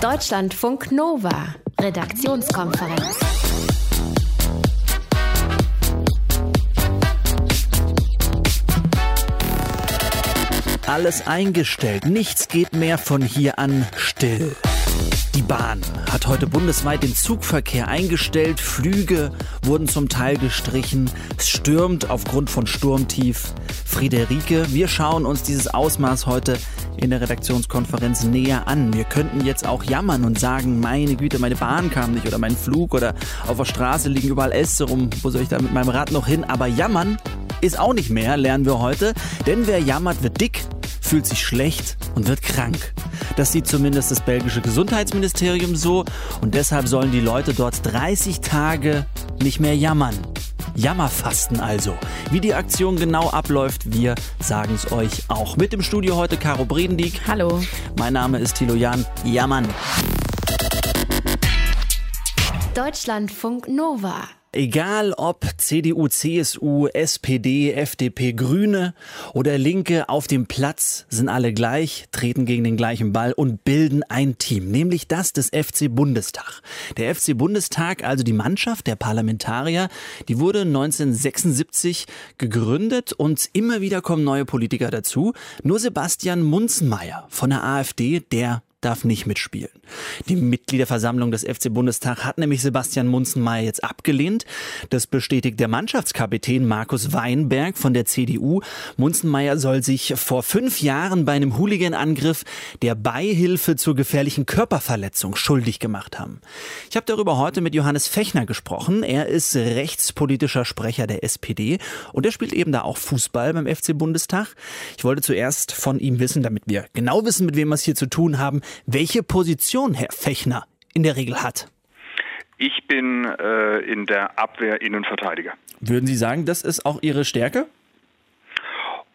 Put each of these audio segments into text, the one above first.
Deutschlandfunk Nova, Redaktionskonferenz. Alles eingestellt, nichts geht mehr von hier an still. Die Bahn hat heute bundesweit den Zugverkehr eingestellt, Flüge wurden zum Teil gestrichen, es stürmt aufgrund von Sturmtief. Friederike, wir schauen uns dieses Ausmaß heute in der Redaktionskonferenz näher an. Wir könnten jetzt auch jammern und sagen, meine Güte, meine Bahn kam nicht oder mein Flug oder auf der Straße liegen überall Äste rum, wo soll ich da mit meinem Rad noch hin? Aber jammern ist auch nicht mehr, lernen wir heute, denn wer jammert, wird dick fühlt sich schlecht und wird krank. Das sieht zumindest das belgische Gesundheitsministerium so und deshalb sollen die Leute dort 30 Tage nicht mehr jammern. Jammerfasten also. Wie die Aktion genau abläuft, wir sagen es euch auch. Mit im Studio heute Caro Bredendieck. Hallo. Mein Name ist Thilo Jan. Jammern. Deutschlandfunk Nova. Egal ob CDU, CSU, SPD, FDP, Grüne oder Linke auf dem Platz sind alle gleich, treten gegen den gleichen Ball und bilden ein Team, nämlich das des FC Bundestag. Der FC Bundestag, also die Mannschaft der Parlamentarier, die wurde 1976 gegründet und immer wieder kommen neue Politiker dazu. Nur Sebastian Munzenmeier von der AfD, der darf nicht mitspielen. Die Mitgliederversammlung des FC Bundestag hat nämlich Sebastian Munzenmeier jetzt abgelehnt. Das bestätigt der Mannschaftskapitän Markus Weinberg von der CDU. Munzenmeier soll sich vor fünf Jahren bei einem Hooligan-Angriff der Beihilfe zur gefährlichen Körperverletzung schuldig gemacht haben. Ich habe darüber heute mit Johannes Fechner gesprochen. Er ist rechtspolitischer Sprecher der SPD und er spielt eben da auch Fußball beim FC Bundestag. Ich wollte zuerst von ihm wissen, damit wir genau wissen, mit wem wir es hier zu tun haben, welche Position Herr Fechner in der Regel hat. Ich bin äh, in der Abwehr Innenverteidiger. Würden Sie sagen, das ist auch Ihre Stärke?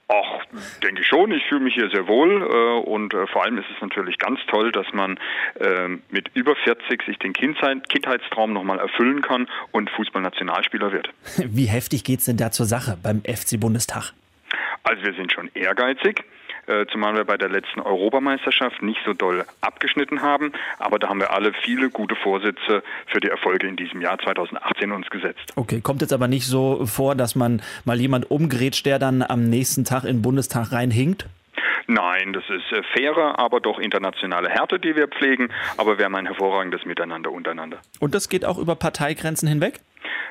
Ach, denke ich schon. Ich fühle mich hier sehr wohl äh, und äh, vor allem ist es natürlich ganz toll, dass man äh, mit über 40 sich den Kindheit, Kindheitstraum nochmal erfüllen kann und Fußballnationalspieler wird. Wie heftig geht es denn da zur Sache beim FC Bundestag? Also wir sind schon ehrgeizig. Äh, zumal wir bei der letzten Europameisterschaft nicht so doll abgeschnitten haben. Aber da haben wir alle viele gute Vorsätze für die Erfolge in diesem Jahr 2018 uns gesetzt. Okay, kommt jetzt aber nicht so vor, dass man mal jemand umgrätscht, der dann am nächsten Tag in den Bundestag reinhinkt? Nein, das ist äh, faire, aber doch internationale Härte, die wir pflegen. Aber wir haben ein hervorragendes Miteinander untereinander. Und das geht auch über Parteigrenzen hinweg?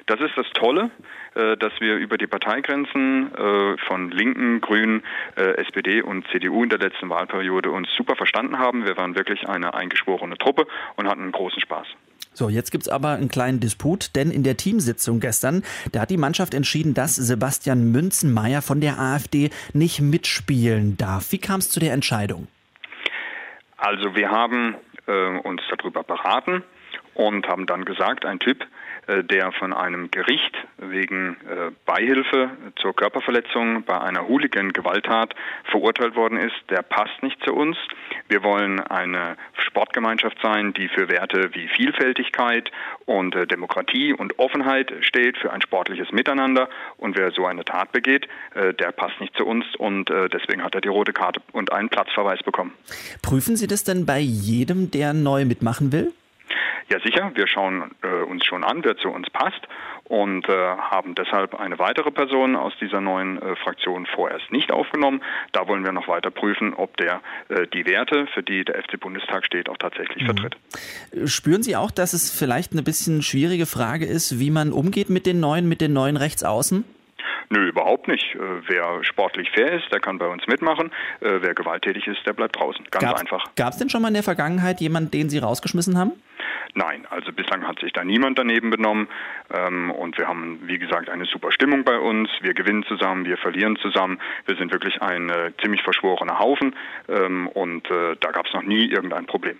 Das ist das Tolle, dass wir über die Parteigrenzen äh, von Linken, Grünen, äh, SPD und CDU in der letzten Wahlperiode uns super verstanden haben. Wir waren wirklich eine eingeschworene Truppe und hatten einen großen Spaß. So, jetzt gibt's aber einen kleinen Disput, denn in der Teamsitzung gestern, da hat die Mannschaft entschieden, dass Sebastian Münzenmeier von der AfD nicht mitspielen darf. Wie kam es zu der Entscheidung? Also wir haben äh, uns darüber beraten und haben dann gesagt, ein Typ, äh, der von einem Gericht wegen äh, Beihilfe zur Körperverletzung bei einer Hooligan-Gewalttat verurteilt worden ist, der passt nicht zu uns. Wir wollen eine Sportgemeinschaft sein, die für Werte wie Vielfältigkeit und äh, Demokratie und Offenheit steht, für ein sportliches Miteinander. Und wer so eine Tat begeht, der passt nicht zu uns und deswegen hat er die rote Karte und einen Platzverweis bekommen. Prüfen Sie das denn bei jedem, der neu mitmachen will? Ja, sicher. Wir schauen äh, uns schon an, wer zu uns passt und äh, haben deshalb eine weitere Person aus dieser neuen äh, Fraktion vorerst nicht aufgenommen. Da wollen wir noch weiter prüfen, ob der äh, die Werte, für die der FC Bundestag steht, auch tatsächlich mhm. vertritt. Spüren Sie auch, dass es vielleicht eine bisschen schwierige Frage ist, wie man umgeht mit den neuen, mit den neuen Rechtsaußen? Nö, überhaupt nicht. Äh, wer sportlich fair ist, der kann bei uns mitmachen. Äh, wer gewalttätig ist, der bleibt draußen. Ganz gab's, einfach. Gab es denn schon mal in der Vergangenheit jemanden, den Sie rausgeschmissen haben? Nein, also bislang hat sich da niemand daneben benommen ähm, und wir haben, wie gesagt, eine super Stimmung bei uns. Wir gewinnen zusammen, wir verlieren zusammen. Wir sind wirklich ein äh, ziemlich verschworener Haufen ähm, und äh, da gab es noch nie irgendein Problem.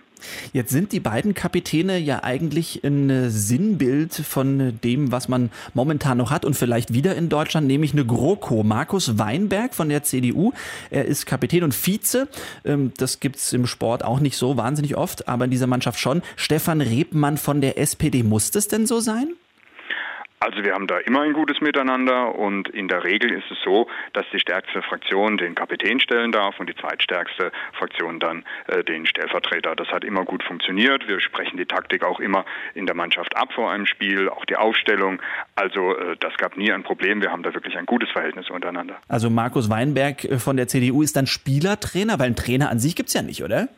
Jetzt sind die beiden Kapitäne ja eigentlich ein äh, Sinnbild von dem, was man momentan noch hat und vielleicht wieder in Deutschland, nämlich eine GroKo. Markus Weinberg von der CDU, er ist Kapitän und Vize. Ähm, das gibt es im Sport auch nicht so wahnsinnig oft, aber in dieser Mannschaft schon. Stefan Rebmann von der SPD. Muss das denn so sein? Also wir haben da immer ein gutes Miteinander und in der Regel ist es so, dass die stärkste Fraktion den Kapitän stellen darf und die zweitstärkste Fraktion dann äh, den Stellvertreter. Das hat immer gut funktioniert. Wir sprechen die Taktik auch immer in der Mannschaft ab vor einem Spiel, auch die Aufstellung. Also äh, das gab nie ein Problem. Wir haben da wirklich ein gutes Verhältnis untereinander. Also Markus Weinberg äh, von der CDU ist dann Spielertrainer, weil einen Trainer an sich gibt es ja nicht, oder?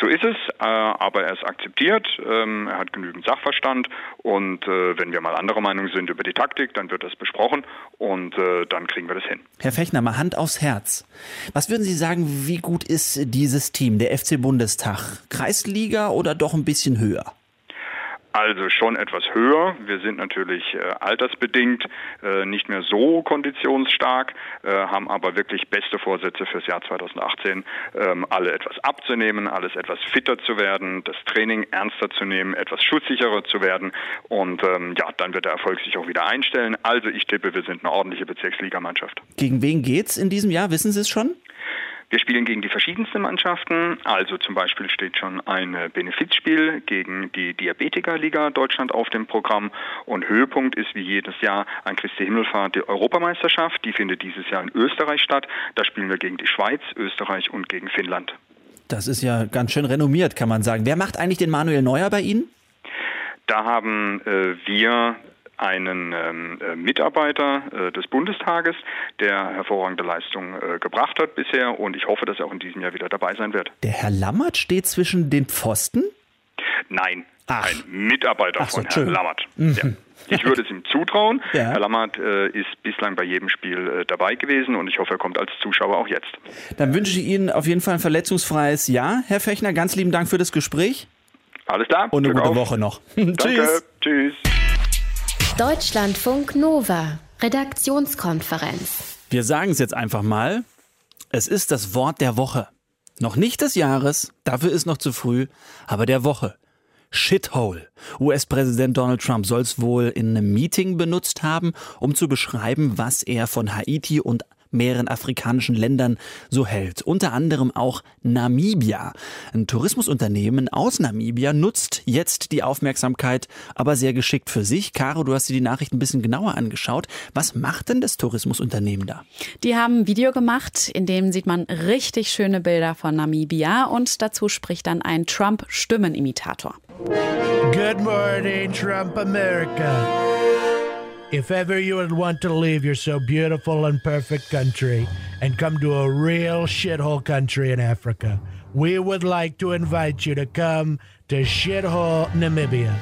So ist es, äh, aber er ist akzeptiert, ähm, er hat genügend Sachverstand und äh, wenn wir mal anderer Meinung sind über die Taktik, dann wird das besprochen und äh, dann kriegen wir das hin. Herr Fechner, mal Hand aufs Herz. Was würden Sie sagen, wie gut ist dieses Team, der FC Bundestag? Kreisliga oder doch ein bisschen höher? Also schon etwas höher. Wir sind natürlich äh, altersbedingt äh, nicht mehr so konditionsstark, äh, haben aber wirklich beste Vorsätze fürs Jahr 2018, ähm, alle etwas abzunehmen, alles etwas fitter zu werden, das Training ernster zu nehmen, etwas schutzsicherer zu werden und ähm, ja, dann wird der Erfolg sich auch wieder einstellen. Also ich tippe, wir sind eine ordentliche Bezirksligamannschaft. Gegen wen geht's in diesem Jahr? Wissen Sie es schon? Wir spielen gegen die verschiedensten Mannschaften. Also zum Beispiel steht schon ein Benefizspiel gegen die Diabetikerliga Deutschland auf dem Programm. Und Höhepunkt ist wie jedes Jahr an Christi Himmelfahrt die Europameisterschaft. Die findet dieses Jahr in Österreich statt. Da spielen wir gegen die Schweiz, Österreich und gegen Finnland. Das ist ja ganz schön renommiert, kann man sagen. Wer macht eigentlich den Manuel Neuer bei Ihnen? Da haben äh, wir einen ähm, äh, Mitarbeiter äh, des Bundestages, der hervorragende Leistung äh, gebracht hat bisher und ich hoffe, dass er auch in diesem Jahr wieder dabei sein wird. Der Herr Lammert steht zwischen den Pfosten? Nein, Ach. ein Mitarbeiter so, von Herrn Lammert. Mhm. Ja. Ich würde es ihm zutrauen. Ja. Herr Lammert äh, ist bislang bei jedem Spiel äh, dabei gewesen und ich hoffe, er kommt als Zuschauer auch jetzt. Dann wünsche ich Ihnen auf jeden Fall ein verletzungsfreies Jahr, Herr Fechner. Ganz lieben Dank für das Gespräch. Alles klar. Und eine Glück gute auf. Woche noch. Tschüss. Tschüss. Deutschlandfunk Nova, Redaktionskonferenz. Wir sagen es jetzt einfach mal. Es ist das Wort der Woche. Noch nicht des Jahres, dafür ist noch zu früh, aber der Woche. Shithole. US-Präsident Donald Trump soll es wohl in einem Meeting benutzt haben, um zu beschreiben, was er von Haiti und mehreren afrikanischen Ländern so hält. Unter anderem auch Namibia. Ein Tourismusunternehmen aus Namibia nutzt jetzt die Aufmerksamkeit, aber sehr geschickt für sich. Caro, du hast dir die Nachricht ein bisschen genauer angeschaut. Was macht denn das Tourismusunternehmen da? Die haben ein Video gemacht, in dem sieht man richtig schöne Bilder von Namibia und dazu spricht dann ein Trump-Stimmenimitator. Good morning, Trump America. If ever you would want to leave your so beautiful and perfect country and come to a real shithole country in Africa, we would like to invite you to come to shithole Namibia.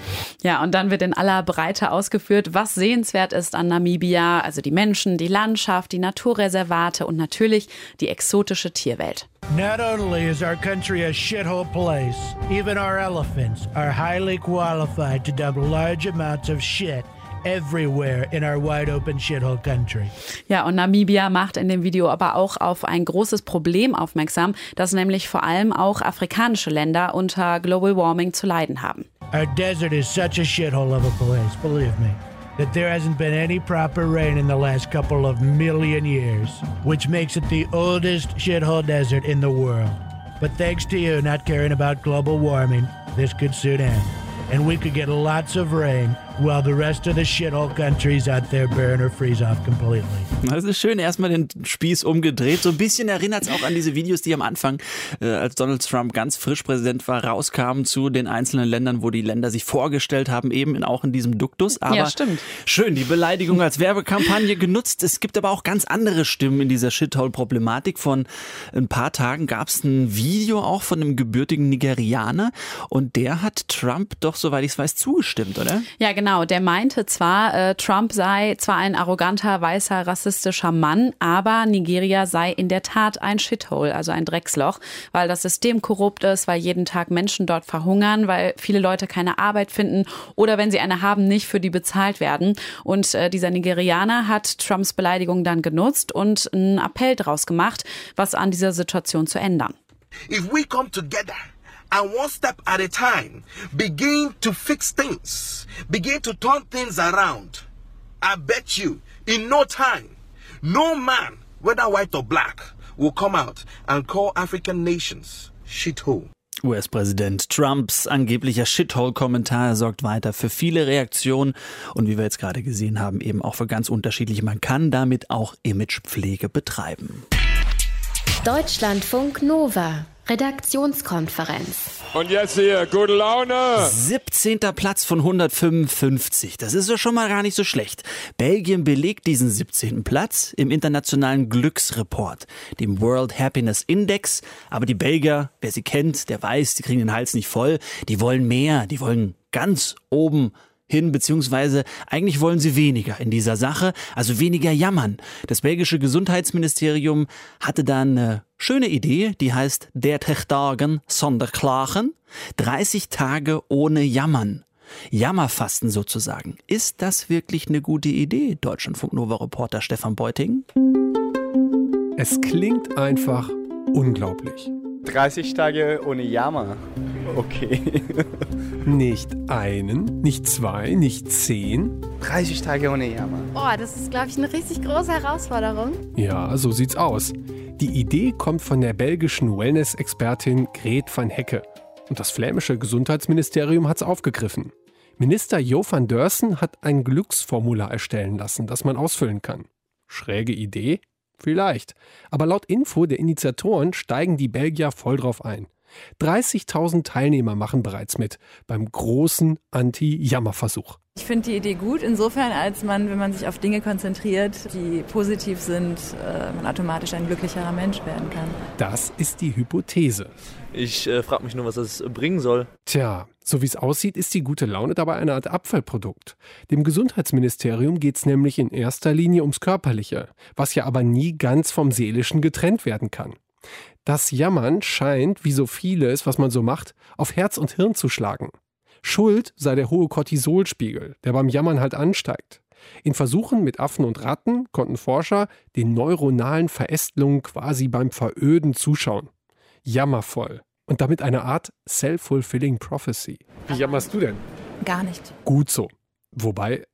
Ja, und dann wird in aller Breite ausgeführt, was sehenswert ist an Namibia, also die Menschen, die Landschaft, die Naturreservate und natürlich die exotische Tierwelt. Not only is our country a shithole place, even our elephants are highly qualified to dump large amounts of shit everywhere in our wide open shithole country. Ja, und Namibia macht in dem Video aber auch auf ein großes Problem aufmerksam, das nämlich vor allem auch afrikanische Länder unter Global Warming zu leiden haben. Our desert is such a shithole of a place, believe me. That there hasn't been any proper rain in the last couple of million years, which makes it the oldest shithole desert in the world. But thanks to you not caring about global warming, this could soon end. And we could get lots of rain while the rest of the shithole countries out there burn or freeze off completely. Das ist schön, erstmal den Spieß umgedreht. So ein bisschen erinnert es auch an diese Videos, die am Anfang, äh, als Donald Trump ganz frisch Präsident war, rauskamen zu den einzelnen Ländern, wo die Länder sich vorgestellt haben, eben in, auch in diesem Duktus. Aber ja, stimmt. schön, die Beleidigung als Werbekampagne genutzt. Es gibt aber auch ganz andere Stimmen in dieser Shithole-Problematik. Von ein paar Tagen gab es ein Video auch von einem gebürtigen Nigerianer und der hat Trump doch, soweit ich es weiß, zugestimmt, oder? Ja, genau. Genau, der meinte zwar, äh, Trump sei zwar ein arroganter, weißer, rassistischer Mann, aber Nigeria sei in der Tat ein Shithole, also ein Drecksloch, weil das System korrupt ist, weil jeden Tag Menschen dort verhungern, weil viele Leute keine Arbeit finden oder wenn sie eine haben, nicht für die bezahlt werden. Und äh, dieser Nigerianer hat Trumps Beleidigung dann genutzt und einen Appell daraus gemacht, was an dieser Situation zu ändern. If we come together and one step at a time begin to fix things, begin to turn things around. I bet you in no time, no man, whether white or black, will come out and call African nations shithole. US-Präsident Trumps angeblicher Shithole-Kommentar sorgt weiter für viele Reaktionen und wie wir jetzt gerade gesehen haben, eben auch für ganz unterschiedliche. Man kann damit auch Imagepflege betreiben. Deutschlandfunk Nova. Redaktionskonferenz. Und jetzt hier, gute Laune. 17. Platz von 155. Das ist ja schon mal gar nicht so schlecht. Belgien belegt diesen 17. Platz im internationalen Glücksreport, dem World Happiness Index. Aber die Belgier, wer sie kennt, der weiß, die kriegen den Hals nicht voll. Die wollen mehr. Die wollen ganz oben hin, beziehungsweise eigentlich wollen sie weniger in dieser Sache, also weniger jammern. Das belgische Gesundheitsministerium hatte da eine schöne Idee, die heißt Der Dagen sonder Klagen, 30 Tage ohne Jammern. Jammerfasten sozusagen. Ist das wirklich eine gute Idee, Deutschlandfunk Nova Reporter Stefan Beuting? Es klingt einfach unglaublich. 30 Tage ohne Jammer. Okay. Nicht einen, nicht zwei, nicht zehn. 30 Tage ohne Jammer. Oh, das ist, glaube ich, eine richtig große Herausforderung. Ja, so sieht's aus. Die Idee kommt von der belgischen Wellness-Expertin Gret van Hecke. Und das flämische Gesundheitsministerium hat's aufgegriffen. Minister Jo van Dörsen hat ein Glücksformular erstellen lassen, das man ausfüllen kann. Schräge Idee? Vielleicht. Aber laut Info der Initiatoren steigen die Belgier voll drauf ein. 30.000 Teilnehmer machen bereits mit beim großen Anti-Jammer-Versuch. Ich finde die Idee gut, insofern, als man, wenn man sich auf Dinge konzentriert, die positiv sind, äh, man automatisch ein glücklicherer Mensch werden kann. Das ist die Hypothese. Ich äh, frage mich nur, was das bringen soll. Tja, so wie es aussieht, ist die gute Laune dabei eine Art Abfallprodukt. Dem Gesundheitsministerium geht es nämlich in erster Linie ums Körperliche, was ja aber nie ganz vom Seelischen getrennt werden kann. Das Jammern scheint, wie so vieles, was man so macht, auf Herz und Hirn zu schlagen. Schuld sei der hohe Cortisolspiegel, der beim Jammern halt ansteigt. In Versuchen mit Affen und Ratten konnten Forscher den neuronalen Verästelungen quasi beim Veröden zuschauen. Jammervoll. Und damit eine Art self-fulfilling prophecy. Wie jammerst du denn? Gar nicht. Gut so. Wobei,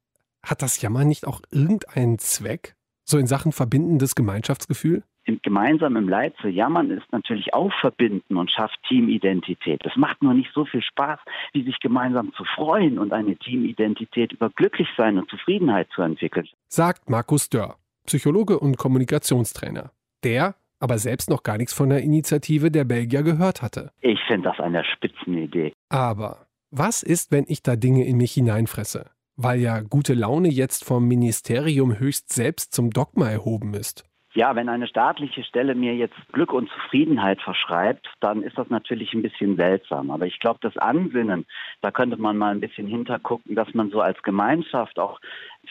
hat das Jammern nicht auch irgendeinen Zweck? So in Sachen verbindendes Gemeinschaftsgefühl? Gemeinsam im Leid zu jammern, ist natürlich auch verbinden und schafft Teamidentität. Es macht nur nicht so viel Spaß, wie sich gemeinsam zu freuen und eine Teamidentität über Glücklichsein und Zufriedenheit zu entwickeln. Sagt Markus Dörr, Psychologe und Kommunikationstrainer. Der aber selbst noch gar nichts von der Initiative der Belgier gehört hatte. Ich finde das eine Spitzenidee. Aber was ist, wenn ich da Dinge in mich hineinfresse? Weil ja gute Laune jetzt vom Ministerium höchst selbst zum Dogma erhoben ist. Ja, wenn eine staatliche Stelle mir jetzt Glück und Zufriedenheit verschreibt, dann ist das natürlich ein bisschen seltsam. Aber ich glaube, das Ansinnen, da könnte man mal ein bisschen hintergucken, dass man so als Gemeinschaft auch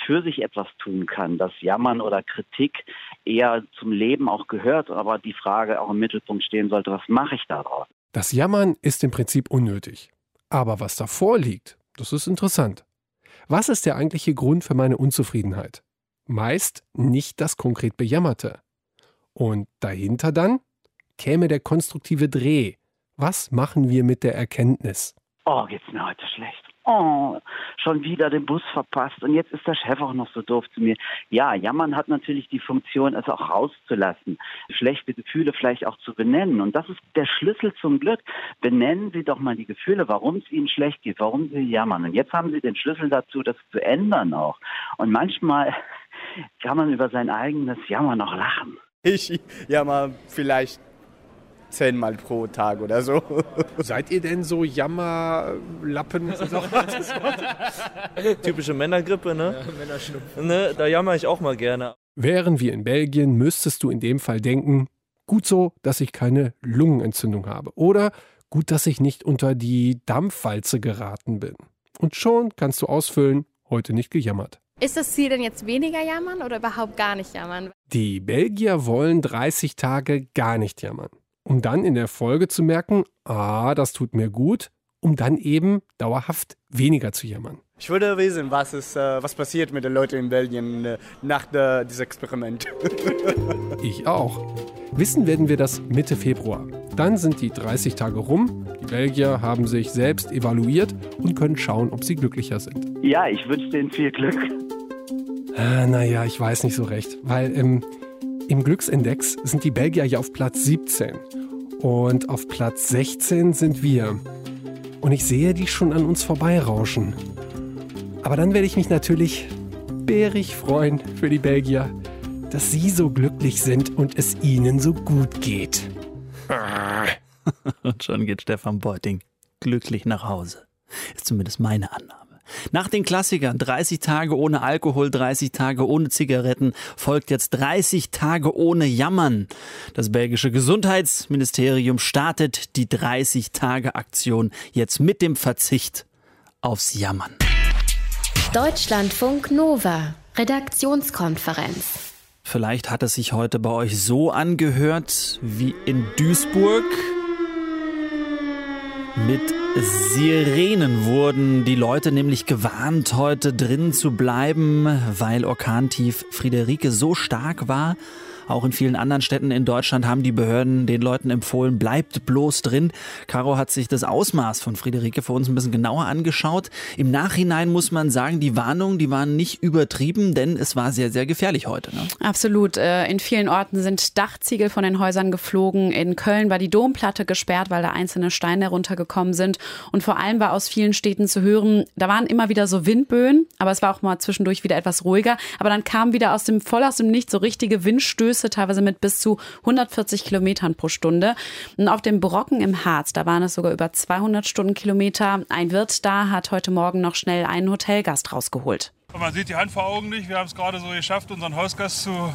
für sich etwas tun kann, dass Jammern oder Kritik eher zum Leben auch gehört, aber die Frage auch im Mittelpunkt stehen sollte, was mache ich daraus? Das Jammern ist im Prinzip unnötig. Aber was davor liegt, das ist interessant. Was ist der eigentliche Grund für meine Unzufriedenheit? Meist nicht das konkret Bejammerte. Und dahinter dann käme der konstruktive Dreh. Was machen wir mit der Erkenntnis? Oh, geht's mir heute schlecht. Oh, schon wieder den Bus verpasst und jetzt ist der Chef auch noch so doof zu mir. Ja, jammern hat natürlich die Funktion, es auch rauszulassen, schlechte Gefühle vielleicht auch zu benennen. Und das ist der Schlüssel zum Glück. Benennen Sie doch mal die Gefühle, warum es Ihnen schlecht geht, warum Sie jammern. Und jetzt haben Sie den Schlüssel dazu, das zu ändern auch. Und manchmal kann man über sein eigenes Jammer noch lachen. Ich jammer vielleicht zehnmal pro Tag oder so. Seid ihr denn so Jammerlappen? Typische Männergrippe, ne? Ja, Männerschnupfen. Ne, da jammer ich auch mal gerne. Wären wir in Belgien, müsstest du in dem Fall denken, gut so, dass ich keine Lungenentzündung habe. Oder gut, dass ich nicht unter die Dampfwalze geraten bin. Und schon kannst du ausfüllen, heute nicht gejammert. Ist das Ziel denn jetzt weniger jammern oder überhaupt gar nicht jammern? Die Belgier wollen 30 Tage gar nicht jammern. Um dann in der Folge zu merken, ah, das tut mir gut, um dann eben dauerhaft weniger zu jammern. Ich würde wissen, was, ist, äh, was passiert mit den Leuten in Belgien äh, nach der, diesem Experiment. ich auch. Wissen werden wir das Mitte Februar. Dann sind die 30 Tage rum. Die Belgier haben sich selbst evaluiert und können schauen, ob sie glücklicher sind. Ja, ich wünsche denen viel Glück. Ah, naja, ich weiß nicht so recht, weil im, im Glücksindex sind die Belgier ja auf Platz 17. Und auf Platz 16 sind wir. Und ich sehe die schon an uns vorbeirauschen. Aber dann werde ich mich natürlich bärig freuen für die Belgier, dass sie so glücklich sind und es ihnen so gut geht. Und schon geht Stefan Beuting glücklich nach Hause. Ist zumindest meine Annahme. Nach den Klassikern 30 Tage ohne Alkohol, 30 Tage ohne Zigaretten folgt jetzt 30 Tage ohne Jammern. Das belgische Gesundheitsministerium startet die 30 Tage Aktion jetzt mit dem Verzicht aufs Jammern. Deutschlandfunk Nova, Redaktionskonferenz. Vielleicht hat es sich heute bei euch so angehört wie in Duisburg. Mit Sirenen wurden die Leute nämlich gewarnt, heute drin zu bleiben, weil Orkantief Friederike so stark war, auch in vielen anderen Städten in Deutschland haben die Behörden den Leuten empfohlen, bleibt bloß drin. Caro hat sich das Ausmaß von Friederike für uns ein bisschen genauer angeschaut. Im Nachhinein muss man sagen, die Warnungen, die waren nicht übertrieben, denn es war sehr, sehr gefährlich heute. Ne? Absolut. Äh, in vielen Orten sind Dachziegel von den Häusern geflogen. In Köln war die Domplatte gesperrt, weil da einzelne Steine heruntergekommen sind. Und vor allem war aus vielen Städten zu hören, da waren immer wieder so Windböen, aber es war auch mal zwischendurch wieder etwas ruhiger. Aber dann kamen wieder aus dem voll aus dem Nichts so richtige Windstöße Stöße, teilweise mit bis zu 140 Kilometern pro Stunde. Und auf dem Brocken im Harz, da waren es sogar über 200 Stundenkilometer. Ein Wirt da hat heute Morgen noch schnell einen Hotelgast rausgeholt. Man sieht die Hand vor Augen nicht. Wir haben es gerade so geschafft, unseren Hausgast zu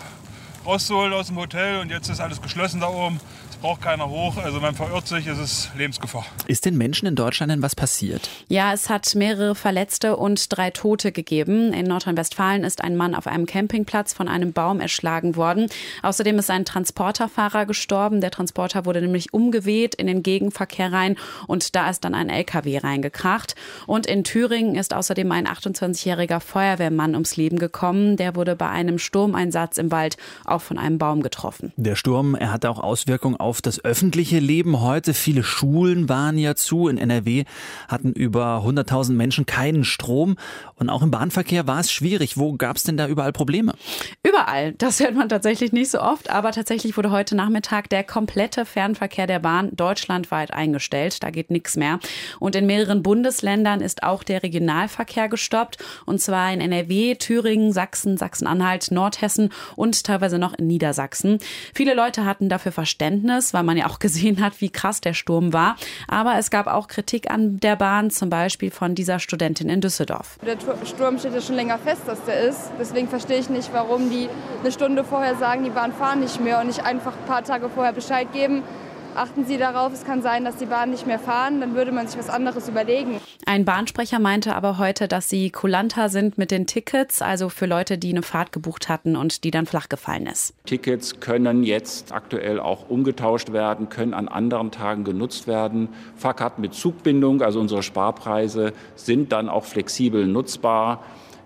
rauszuholen aus dem Hotel und jetzt ist alles geschlossen da oben braucht keiner hoch. Also man verirrt sich, es ist Lebensgefahr. Ist den Menschen in Deutschland denn was passiert? Ja, es hat mehrere Verletzte und drei Tote gegeben. In Nordrhein-Westfalen ist ein Mann auf einem Campingplatz von einem Baum erschlagen worden. Außerdem ist ein Transporterfahrer gestorben. Der Transporter wurde nämlich umgeweht in den Gegenverkehr rein und da ist dann ein LKW reingekracht. Und in Thüringen ist außerdem ein 28-jähriger Feuerwehrmann ums Leben gekommen. Der wurde bei einem Sturmeinsatz im Wald auch von einem Baum getroffen. Der Sturm, er hatte auch Auswirkungen auf auf das öffentliche Leben heute. Viele Schulen waren ja zu. In NRW hatten über 100.000 Menschen keinen Strom. Und auch im Bahnverkehr war es schwierig. Wo gab es denn da überall Probleme? Überall. Das hört man tatsächlich nicht so oft. Aber tatsächlich wurde heute Nachmittag der komplette Fernverkehr der Bahn deutschlandweit eingestellt. Da geht nichts mehr. Und in mehreren Bundesländern ist auch der Regionalverkehr gestoppt. Und zwar in NRW, Thüringen, Sachsen, Sachsen-Anhalt, Nordhessen und teilweise noch in Niedersachsen. Viele Leute hatten dafür Verständnis Ergebnis, weil man ja auch gesehen hat, wie krass der Sturm war. Aber es gab auch Kritik an der Bahn, zum Beispiel von dieser Studentin in Düsseldorf. Der Sturm steht ja schon länger fest, dass der ist. Deswegen verstehe ich nicht, warum die eine Stunde vorher sagen, die Bahn fahren nicht mehr und nicht einfach ein paar Tage vorher Bescheid geben achten Sie darauf, es kann sein, dass die Bahnen nicht mehr fahren, dann würde man sich was anderes überlegen. Ein Bahnsprecher meinte aber heute, dass sie kulanter sind mit den Tickets, also für Leute, die eine Fahrt gebucht hatten und die dann flach gefallen ist. Tickets können jetzt aktuell auch umgetauscht werden, können an anderen Tagen genutzt werden. Fahrkarten mit Zugbindung, also unsere Sparpreise, sind dann auch flexibel nutzbar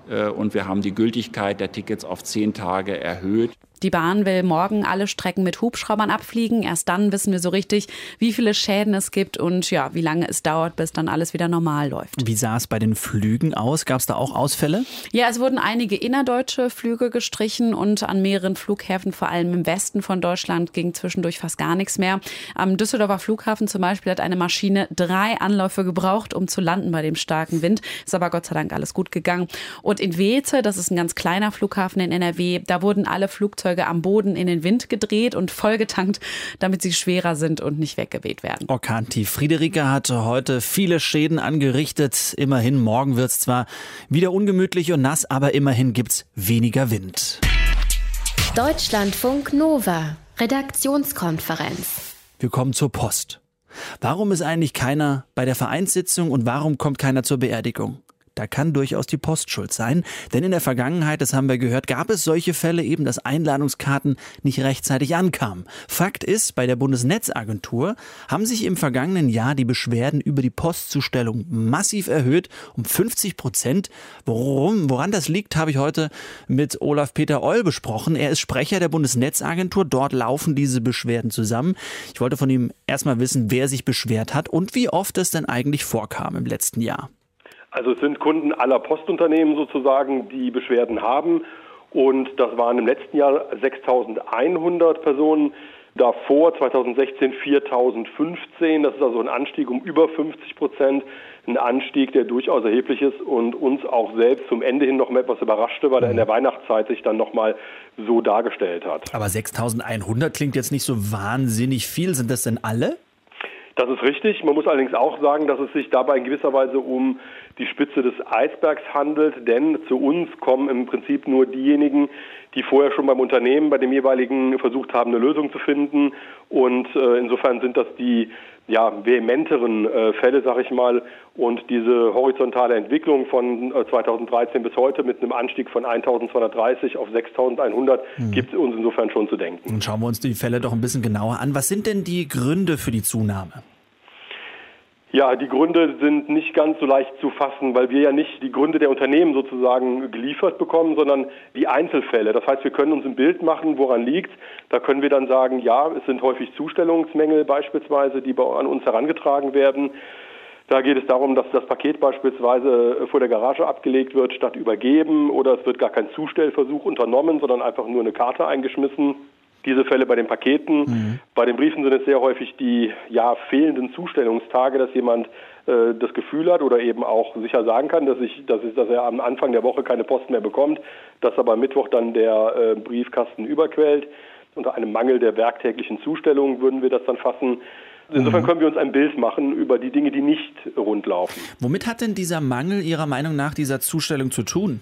äh, und wir haben die Gültigkeit der Tickets auf zehn Tage erhöht. Die Bahn will morgen alle Strecken mit Hubschraubern abfliegen. Erst dann wissen wir so richtig, wie viele Schäden es gibt und ja, wie lange es dauert, bis dann alles wieder normal läuft. Wie sah es bei den Flügen aus? Gab es da auch Ausfälle? Ja, es wurden einige innerdeutsche Flüge gestrichen und an mehreren Flughäfen, vor allem im Westen von Deutschland, ging zwischendurch fast gar nichts mehr. Am Düsseldorfer Flughafen zum Beispiel hat eine Maschine drei Anläufe gebraucht, um zu landen bei dem starken Wind. Ist aber Gott sei Dank alles gut gegangen. Und in Weze, das ist ein ganz kleiner Flughafen in NRW, da wurden alle Flugzeuge Flugzeuge am Boden in den Wind gedreht und vollgetankt, damit sie schwerer sind und nicht weggeweht werden. Orkantief Friederike hatte heute viele Schäden angerichtet. Immerhin, morgen wird es zwar wieder ungemütlich und nass, aber immerhin gibt es weniger Wind. Deutschlandfunk Nova, Redaktionskonferenz. Wir kommen zur Post. Warum ist eigentlich keiner bei der Vereinssitzung und warum kommt keiner zur Beerdigung? Da kann durchaus die Post schuld sein, denn in der Vergangenheit, das haben wir gehört, gab es solche Fälle eben, dass Einladungskarten nicht rechtzeitig ankamen. Fakt ist, bei der Bundesnetzagentur haben sich im vergangenen Jahr die Beschwerden über die Postzustellung massiv erhöht, um 50 Prozent. Worum, woran das liegt, habe ich heute mit Olaf Peter Eul besprochen. Er ist Sprecher der Bundesnetzagentur. Dort laufen diese Beschwerden zusammen. Ich wollte von ihm erstmal wissen, wer sich beschwert hat und wie oft es denn eigentlich vorkam im letzten Jahr. Also es sind Kunden aller Postunternehmen sozusagen, die Beschwerden haben. Und das waren im letzten Jahr 6.100 Personen. Davor 2016 4015. Das ist also ein Anstieg um über 50 Prozent. Ein Anstieg, der durchaus erheblich ist und uns auch selbst zum Ende hin noch mal etwas überraschte, weil er in der Weihnachtszeit sich dann noch mal so dargestellt hat. Aber 6100 klingt jetzt nicht so wahnsinnig viel. Sind das denn alle? Das ist richtig. Man muss allerdings auch sagen, dass es sich dabei in gewisser Weise um die Spitze des Eisbergs handelt, denn zu uns kommen im Prinzip nur diejenigen, die vorher schon beim Unternehmen, bei dem jeweiligen versucht haben, eine Lösung zu finden. Und äh, insofern sind das die ja, vehementeren äh, Fälle, sag ich mal. Und diese horizontale Entwicklung von äh, 2013 bis heute mit einem Anstieg von 1230 auf 6100 mhm. gibt es uns insofern schon zu denken. Dann schauen wir uns die Fälle doch ein bisschen genauer an. Was sind denn die Gründe für die Zunahme? Ja, die Gründe sind nicht ganz so leicht zu fassen, weil wir ja nicht die Gründe der Unternehmen sozusagen geliefert bekommen, sondern die Einzelfälle. Das heißt, wir können uns ein Bild machen, woran liegt. Da können wir dann sagen, ja, es sind häufig Zustellungsmängel beispielsweise, die an uns herangetragen werden. Da geht es darum, dass das Paket beispielsweise vor der Garage abgelegt wird, statt übergeben, oder es wird gar kein Zustellversuch unternommen, sondern einfach nur eine Karte eingeschmissen diese Fälle bei den Paketen. Mhm. Bei den Briefen sind es sehr häufig die ja, fehlenden Zustellungstage, dass jemand äh, das Gefühl hat oder eben auch sicher sagen kann, dass, ich, dass, ich, dass er am Anfang der Woche keine Post mehr bekommt, dass aber Mittwoch dann der äh, Briefkasten überquellt. Unter einem Mangel der werktäglichen Zustellung würden wir das dann fassen. Insofern mhm. können wir uns ein Bild machen über die Dinge, die nicht rund laufen. Womit hat denn dieser Mangel Ihrer Meinung nach dieser Zustellung zu tun?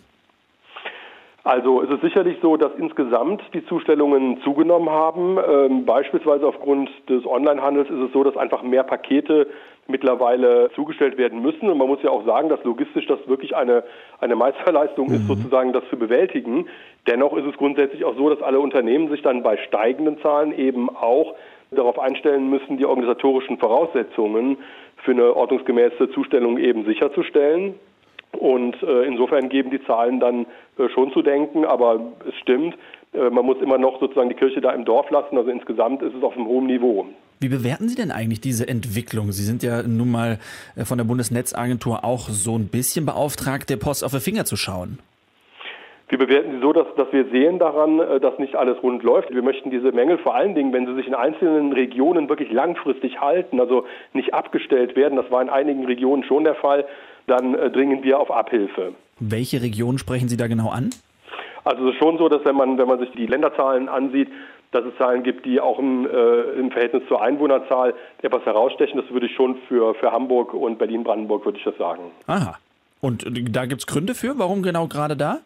Also es ist sicherlich so, dass insgesamt die Zustellungen zugenommen haben. Ähm, beispielsweise aufgrund des Onlinehandels ist es so, dass einfach mehr Pakete mittlerweile zugestellt werden müssen. Und man muss ja auch sagen, dass logistisch das wirklich eine, eine Meisterleistung mhm. ist, sozusagen das zu bewältigen. Dennoch ist es grundsätzlich auch so, dass alle Unternehmen sich dann bei steigenden Zahlen eben auch darauf einstellen müssen, die organisatorischen Voraussetzungen für eine ordnungsgemäße Zustellung eben sicherzustellen. Und äh, insofern geben die Zahlen dann äh, schon zu denken, aber es stimmt, äh, man muss immer noch sozusagen die Kirche da im Dorf lassen. Also insgesamt ist es auf einem hohen Niveau. Wie bewerten Sie denn eigentlich diese Entwicklung? Sie sind ja nun mal äh, von der Bundesnetzagentur auch so ein bisschen beauftragt, der Post auf die Finger zu schauen. Wir bewerten sie so, dass, dass wir sehen daran, äh, dass nicht alles rund läuft. Wir möchten diese Mängel vor allen Dingen, wenn sie sich in einzelnen Regionen wirklich langfristig halten, also nicht abgestellt werden, das war in einigen Regionen schon der Fall, dann äh, dringen wir auf Abhilfe. Welche Region sprechen Sie da genau an? Also es ist schon so, dass wenn man, wenn man sich die Länderzahlen ansieht, dass es Zahlen gibt, die auch im, äh, im Verhältnis zur Einwohnerzahl etwas herausstechen. Das würde ich schon für, für Hamburg und Berlin-Brandenburg, würde ich das sagen. Aha. Und da gibt es Gründe für? Warum genau gerade da?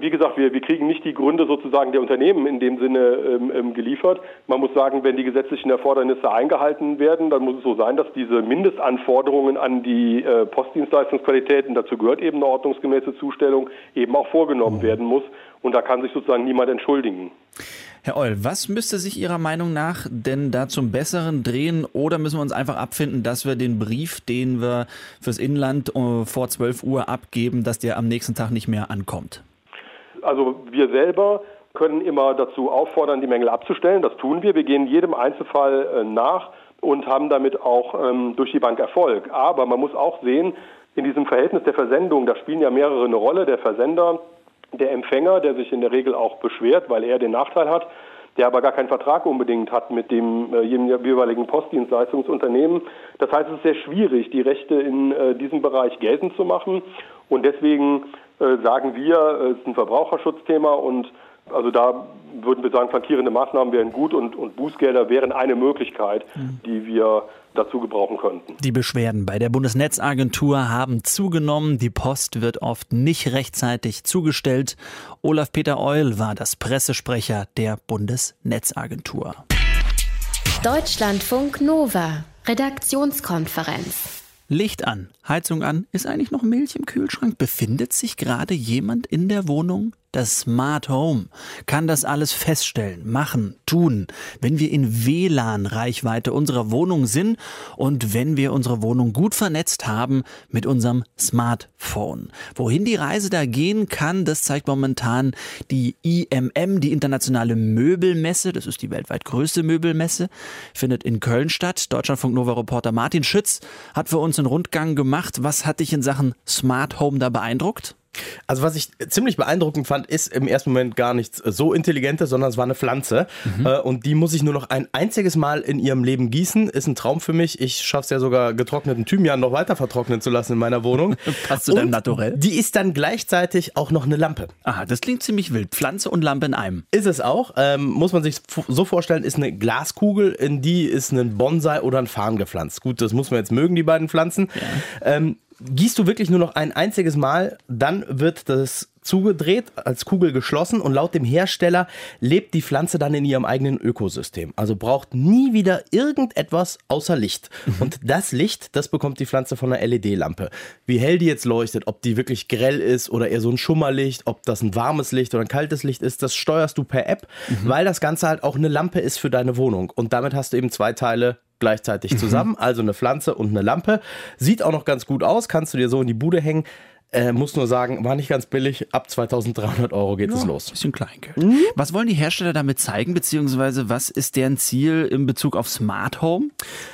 Wie gesagt, wir, wir kriegen nicht die Gründe sozusagen der Unternehmen in dem Sinne ähm, ähm, geliefert. Man muss sagen, wenn die gesetzlichen Erfordernisse eingehalten werden, dann muss es so sein, dass diese Mindestanforderungen an die äh, Postdienstleistungsqualitäten, dazu gehört eben eine ordnungsgemäße Zustellung, eben auch vorgenommen mhm. werden muss. Und da kann sich sozusagen niemand entschuldigen. Herr Eul, was müsste sich Ihrer Meinung nach denn da zum Besseren drehen oder müssen wir uns einfach abfinden, dass wir den Brief, den wir fürs Inland äh, vor 12 Uhr abgeben, dass der am nächsten Tag nicht mehr ankommt? Also wir selber können immer dazu auffordern, die Mängel abzustellen. Das tun wir. Wir gehen jedem Einzelfall äh, nach und haben damit auch ähm, durch die Bank Erfolg. Aber man muss auch sehen, in diesem Verhältnis der Versendung, da spielen ja mehrere eine Rolle. Der Versender, der Empfänger, der sich in der Regel auch beschwert, weil er den Nachteil hat, der aber gar keinen Vertrag unbedingt hat mit dem äh, jeweiligen Postdienstleistungsunternehmen. Das heißt, es ist sehr schwierig, die Rechte in äh, diesem Bereich geltend zu machen. Und deswegen sagen wir, es ist ein Verbraucherschutzthema und also da würden wir sagen, flankierende Maßnahmen wären gut und, und Bußgelder wären eine Möglichkeit, mhm. die wir dazu gebrauchen könnten. Die Beschwerden bei der Bundesnetzagentur haben zugenommen. Die Post wird oft nicht rechtzeitig zugestellt. Olaf Peter Eul war das Pressesprecher der Bundesnetzagentur. Deutschlandfunk Nova, Redaktionskonferenz. Licht an, Heizung an, ist eigentlich noch Milch im Kühlschrank? Befindet sich gerade jemand in der Wohnung? Das Smart Home kann das alles feststellen, machen, tun, wenn wir in WLAN-Reichweite unserer Wohnung sind und wenn wir unsere Wohnung gut vernetzt haben mit unserem Smartphone. Wohin die Reise da gehen kann, das zeigt momentan die IMM, die internationale Möbelmesse. Das ist die weltweit größte Möbelmesse, findet in Köln statt. Deutschlandfunk Nova Reporter Martin Schütz hat für uns einen Rundgang gemacht. Was hat dich in Sachen Smart Home da beeindruckt? Also was ich ziemlich beeindruckend fand, ist im ersten Moment gar nichts so intelligentes, sondern es war eine Pflanze. Mhm. Äh, und die muss ich nur noch ein einziges Mal in ihrem Leben gießen. Ist ein Traum für mich. Ich schaffe es ja sogar, getrockneten Thymian noch weiter vertrocknen zu lassen in meiner Wohnung. Passt zu deinem Naturell? Die ist dann gleichzeitig auch noch eine Lampe. Aha, das klingt ziemlich wild. Pflanze und Lampe in einem. Ist es auch. Ähm, muss man sich so vorstellen, ist eine Glaskugel, in die ist ein Bonsai oder ein Farn gepflanzt. Gut, das muss man jetzt mögen, die beiden Pflanzen. Ja. Ähm, gießt du wirklich nur noch ein einziges Mal, dann wird das zugedreht, als Kugel geschlossen und laut dem Hersteller lebt die Pflanze dann in ihrem eigenen Ökosystem. Also braucht nie wieder irgendetwas außer Licht. Mhm. Und das Licht, das bekommt die Pflanze von einer LED-Lampe. Wie hell die jetzt leuchtet, ob die wirklich grell ist oder eher so ein Schummerlicht, ob das ein warmes Licht oder ein kaltes Licht ist, das steuerst du per App, mhm. weil das Ganze halt auch eine Lampe ist für deine Wohnung. Und damit hast du eben zwei Teile gleichzeitig mhm. zusammen, also eine Pflanze und eine Lampe. Sieht auch noch ganz gut aus, kannst du dir so in die Bude hängen. Äh, muss nur sagen, war nicht ganz billig. Ab 2300 Euro geht ja, es los. Bisschen Kleingeld. Mhm. Was wollen die Hersteller damit zeigen, beziehungsweise was ist deren Ziel in Bezug auf Smart Home?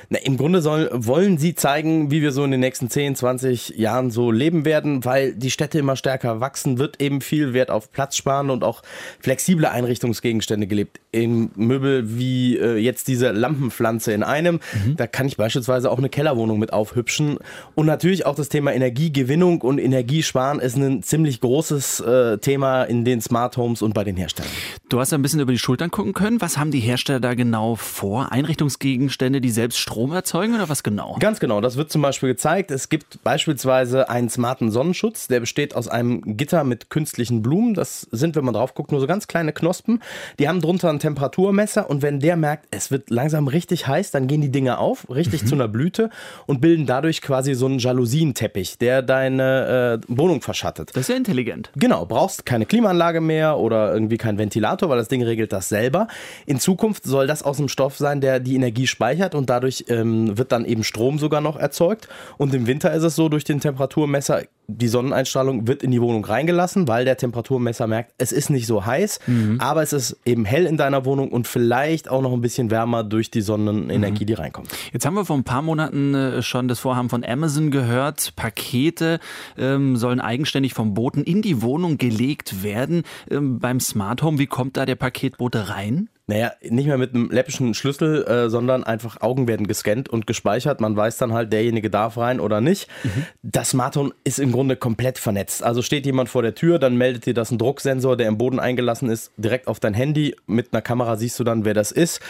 Na, Im Grunde soll, wollen sie zeigen, wie wir so in den nächsten 10, 20 Jahren so leben werden, weil die Städte immer stärker wachsen, wird eben viel Wert auf Platz sparen und auch flexible Einrichtungsgegenstände gelebt. In Möbel wie äh, jetzt diese Lampenpflanze in einem, mhm. da kann ich beispielsweise auch eine Kellerwohnung mit aufhübschen. Und natürlich auch das Thema Energiegewinnung und Energie Energiesparen ist ein ziemlich großes äh, Thema in den Smart Homes und bei den Herstellern. Du hast ein bisschen über die Schultern gucken können. Was haben die Hersteller da genau vor? Einrichtungsgegenstände, die selbst Strom erzeugen oder was genau? Ganz genau. Das wird zum Beispiel gezeigt. Es gibt beispielsweise einen smarten Sonnenschutz, der besteht aus einem Gitter mit künstlichen Blumen. Das sind, wenn man drauf guckt, nur so ganz kleine Knospen. Die haben drunter ein Temperaturmesser und wenn der merkt, es wird langsam richtig heiß, dann gehen die Dinge auf, richtig mhm. zu einer Blüte und bilden dadurch quasi so einen Jalousienteppich, der deine äh, Wohnung verschattet. Das ist ja intelligent. Genau, brauchst keine Klimaanlage mehr oder irgendwie keinen Ventilator, weil das Ding regelt das selber. In Zukunft soll das aus einem Stoff sein, der die Energie speichert und dadurch ähm, wird dann eben Strom sogar noch erzeugt. Und im Winter ist es so, durch den Temperaturmesser die Sonneneinstrahlung wird in die Wohnung reingelassen, weil der Temperaturmesser merkt, es ist nicht so heiß, mhm. aber es ist eben hell in deiner Wohnung und vielleicht auch noch ein bisschen wärmer durch die Sonnenenergie, mhm. die reinkommt. Jetzt haben wir vor ein paar Monaten äh, schon das Vorhaben von Amazon gehört. Pakete ähm, sollen eigenständig vom Boten in die Wohnung gelegt werden. Ähm, beim Smart Home, wie kommt da der Paketbote rein? Naja, nicht mehr mit einem läppischen Schlüssel, äh, sondern einfach Augen werden gescannt und gespeichert. Man weiß dann halt, derjenige darf rein oder nicht. Mhm. Das Smartphone ist im Grunde komplett vernetzt. Also steht jemand vor der Tür, dann meldet dir das ein Drucksensor, der im Boden eingelassen ist, direkt auf dein Handy. Mit einer Kamera siehst du dann, wer das ist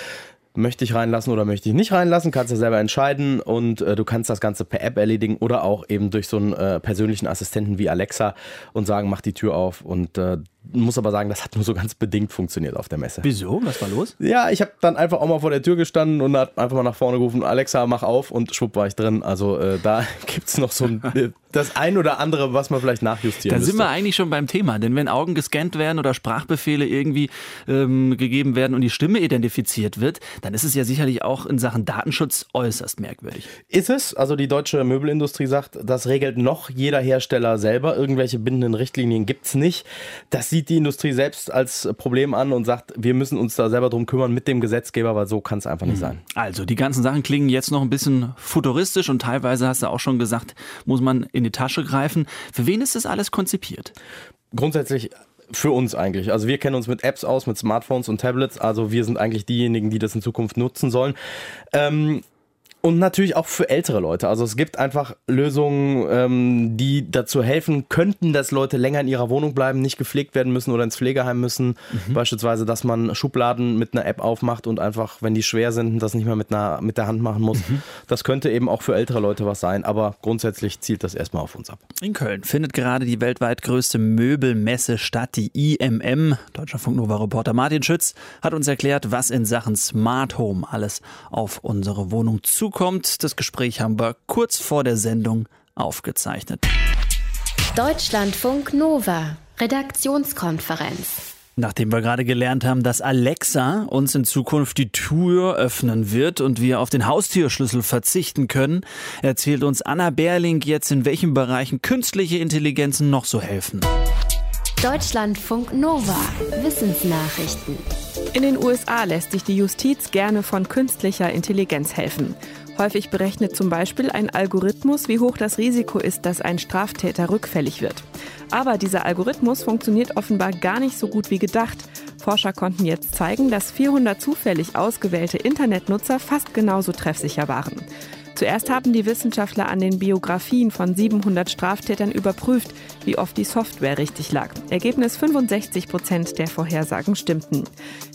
möchte ich reinlassen oder möchte ich nicht reinlassen, kannst du selber entscheiden und äh, du kannst das Ganze per App erledigen oder auch eben durch so einen äh, persönlichen Assistenten wie Alexa und sagen, mach die Tür auf und äh, muss aber sagen, das hat nur so ganz bedingt funktioniert auf der Messe. Wieso? Was war los? Ja, ich habe dann einfach auch mal vor der Tür gestanden und hat einfach mal nach vorne gerufen, Alexa, mach auf und schwupp war ich drin. Also äh, da gibt es noch so ein, äh, das ein oder andere, was man vielleicht nachjustieren Da müsste. sind wir eigentlich schon beim Thema, denn wenn Augen gescannt werden oder Sprachbefehle irgendwie ähm, gegeben werden und die Stimme identifiziert wird, dann ist es ja sicherlich auch in Sachen Datenschutz äußerst merkwürdig. Ist es? Also die deutsche Möbelindustrie sagt, das regelt noch jeder Hersteller selber. Irgendwelche bindenden Richtlinien gibt es nicht. Das sieht die Industrie selbst als Problem an und sagt, wir müssen uns da selber drum kümmern mit dem Gesetzgeber, weil so kann es einfach nicht mhm. sein. Also die ganzen Sachen klingen jetzt noch ein bisschen futuristisch und teilweise hast du auch schon gesagt, muss man in die Tasche greifen. Für wen ist das alles konzipiert? Grundsätzlich für uns eigentlich. Also wir kennen uns mit Apps aus, mit Smartphones und Tablets. Also wir sind eigentlich diejenigen, die das in Zukunft nutzen sollen. Ähm, und natürlich auch für ältere Leute. Also es gibt einfach Lösungen, ähm, die dazu helfen könnten, dass Leute länger in ihrer Wohnung bleiben, nicht gepflegt werden müssen oder ins Pflegeheim müssen. Mhm. Beispielsweise, dass man Schubladen mit einer App aufmacht und einfach, wenn die schwer sind, das nicht mehr mit, einer, mit der Hand machen muss. Mhm. Das könnte eben auch für ältere Leute was sein, aber grundsätzlich zielt das erstmal auf uns ab. In Köln findet gerade die weltweit größte Möbelmesse statt, die IMM. Deutscher Funknova-Reporter Martin Schütz hat uns erklärt, was in Sachen Smart Home alles auf unsere Wohnung zukommt kommt. Das Gespräch haben wir kurz vor der Sendung aufgezeichnet. Deutschlandfunk Nova, Redaktionskonferenz. Nachdem wir gerade gelernt haben, dass Alexa uns in Zukunft die Tür öffnen wird und wir auf den Haustürschlüssel verzichten können, erzählt uns Anna Berling jetzt, in welchen Bereichen künstliche Intelligenzen noch so helfen. Deutschlandfunk Nova. Wissensnachrichten. In den USA lässt sich die Justiz gerne von künstlicher Intelligenz helfen. Häufig berechnet zum Beispiel ein Algorithmus, wie hoch das Risiko ist, dass ein Straftäter rückfällig wird. Aber dieser Algorithmus funktioniert offenbar gar nicht so gut wie gedacht. Forscher konnten jetzt zeigen, dass 400 zufällig ausgewählte Internetnutzer fast genauso treffsicher waren. Zuerst haben die Wissenschaftler an den Biografien von 700 Straftätern überprüft, wie oft die Software richtig lag. Ergebnis 65 Prozent der Vorhersagen stimmten.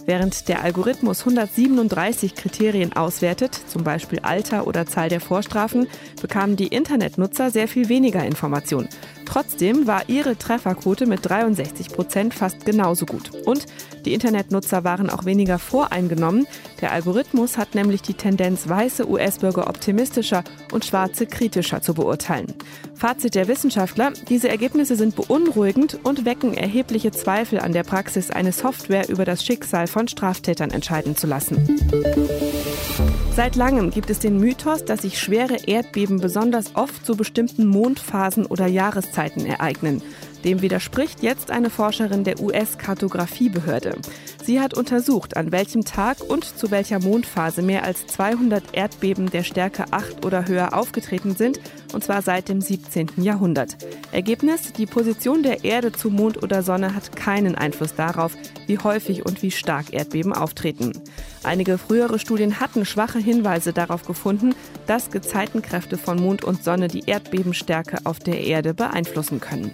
Während der Algorithmus 137 Kriterien auswertet, zum Beispiel Alter oder Zahl der Vorstrafen, bekamen die Internetnutzer sehr viel weniger Informationen. Trotzdem war ihre Trefferquote mit 63 Prozent fast genauso gut. Und die Internetnutzer waren auch weniger voreingenommen. Der Algorithmus hat nämlich die Tendenz, weiße US-Bürger optimistischer und schwarze kritischer zu beurteilen. Fazit der Wissenschaftler, diese Ergebnisse sind beunruhigend und wecken erhebliche Zweifel an der Praxis, eine Software über das Schicksal von Straftätern entscheiden zu lassen. Seit langem gibt es den Mythos, dass sich schwere Erdbeben besonders oft zu bestimmten Mondphasen oder Jahreszeiten ereignen. Dem widerspricht jetzt eine Forscherin der US-Kartografiebehörde. Sie hat untersucht, an welchem Tag und zu welcher Mondphase mehr als 200 Erdbeben der Stärke 8 oder höher aufgetreten sind, und zwar seit dem 17. Jahrhundert. Ergebnis, die Position der Erde zu Mond oder Sonne hat keinen Einfluss darauf, wie häufig und wie stark Erdbeben auftreten. Einige frühere Studien hatten schwache Hinweise darauf gefunden, dass Gezeitenkräfte von Mond und Sonne die Erdbebenstärke auf der Erde beeinflussen können.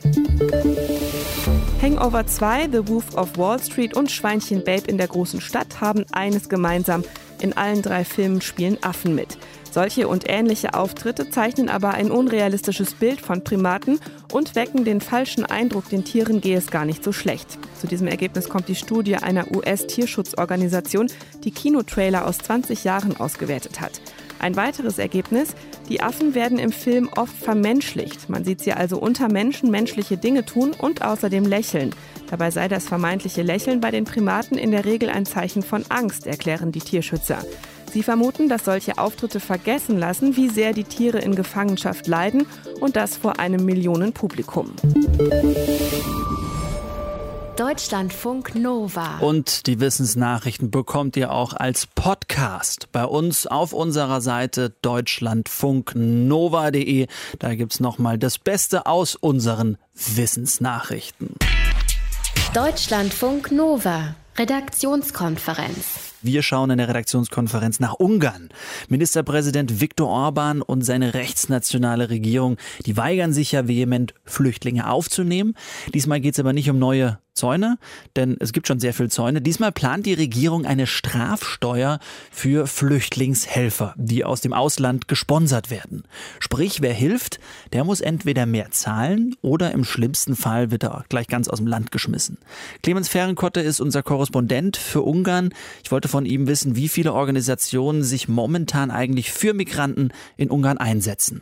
Hangover 2, The Wolf of Wall Street und Schweinchen Babe in der großen Stadt haben eines gemeinsam. In allen drei Filmen spielen Affen mit. Solche und ähnliche Auftritte zeichnen aber ein unrealistisches Bild von Primaten und wecken den falschen Eindruck, den Tieren gehe es gar nicht so schlecht. Zu diesem Ergebnis kommt die Studie einer US-Tierschutzorganisation, die Kinotrailer aus 20 Jahren ausgewertet hat. Ein weiteres Ergebnis, die Affen werden im Film oft vermenschlicht. Man sieht sie also unter Menschen menschliche Dinge tun und außerdem lächeln. Dabei sei das vermeintliche Lächeln bei den Primaten in der Regel ein Zeichen von Angst, erklären die Tierschützer. Sie vermuten, dass solche Auftritte vergessen lassen, wie sehr die Tiere in Gefangenschaft leiden und das vor einem Millionenpublikum. Deutschlandfunk Nova. Und die Wissensnachrichten bekommt ihr auch als Podcast bei uns auf unserer Seite deutschlandfunknova.de. Da gibt es nochmal das Beste aus unseren Wissensnachrichten. Deutschlandfunk Nova. Redaktionskonferenz. Wir schauen in der Redaktionskonferenz nach Ungarn. Ministerpräsident Viktor Orban und seine rechtsnationale Regierung, die weigern sich ja vehement, Flüchtlinge aufzunehmen. Diesmal geht es aber nicht um neue Zäune, denn es gibt schon sehr viel Zäune. Diesmal plant die Regierung eine Strafsteuer für Flüchtlingshelfer, die aus dem Ausland gesponsert werden. Sprich, wer hilft, der muss entweder mehr zahlen oder im schlimmsten Fall wird er gleich ganz aus dem Land geschmissen. Clemens Fehrenkotte ist unser Korrespondent für Ungarn. Ich wollte von ihm wissen, wie viele Organisationen sich momentan eigentlich für Migranten in Ungarn einsetzen.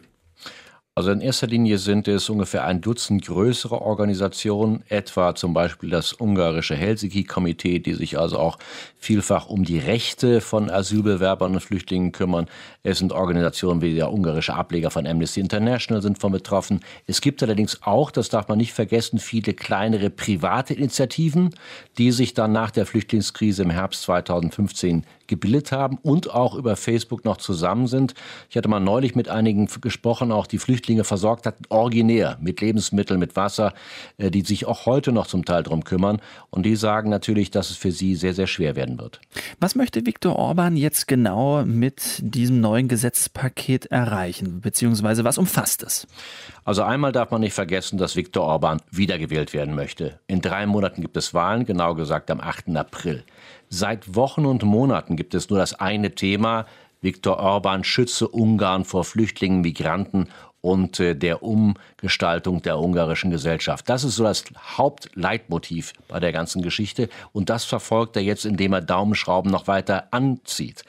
Also in erster Linie sind es ungefähr ein Dutzend größere Organisationen, etwa zum Beispiel das ungarische Helsinki-Komitee, die sich also auch vielfach um die Rechte von Asylbewerbern und Flüchtlingen kümmern. Es sind Organisationen wie der ungarische Ableger von Amnesty International sind von betroffen. Es gibt allerdings auch, das darf man nicht vergessen, viele kleinere private Initiativen, die sich dann nach der Flüchtlingskrise im Herbst 2015 gebildet haben und auch über Facebook noch zusammen sind. Ich hatte mal neulich mit einigen gesprochen, auch die Flüchtlinge versorgt hatten, originär mit Lebensmitteln, mit Wasser, äh, die sich auch heute noch zum Teil darum kümmern. Und die sagen natürlich, dass es für sie sehr, sehr schwer werden wird. Was möchte Viktor Orban jetzt genau mit diesem neuen Gesetzespaket erreichen? Beziehungsweise was umfasst es? Also einmal darf man nicht vergessen, dass Viktor Orban wiedergewählt werden möchte. In drei Monaten gibt es Wahlen, genau gesagt am 8. April. Seit Wochen und Monaten gibt es nur das eine Thema, Viktor Orban schütze Ungarn vor Flüchtlingen, Migranten und äh, der Umgestaltung der ungarischen Gesellschaft. Das ist so das Hauptleitmotiv bei der ganzen Geschichte und das verfolgt er jetzt, indem er Daumenschrauben noch weiter anzieht.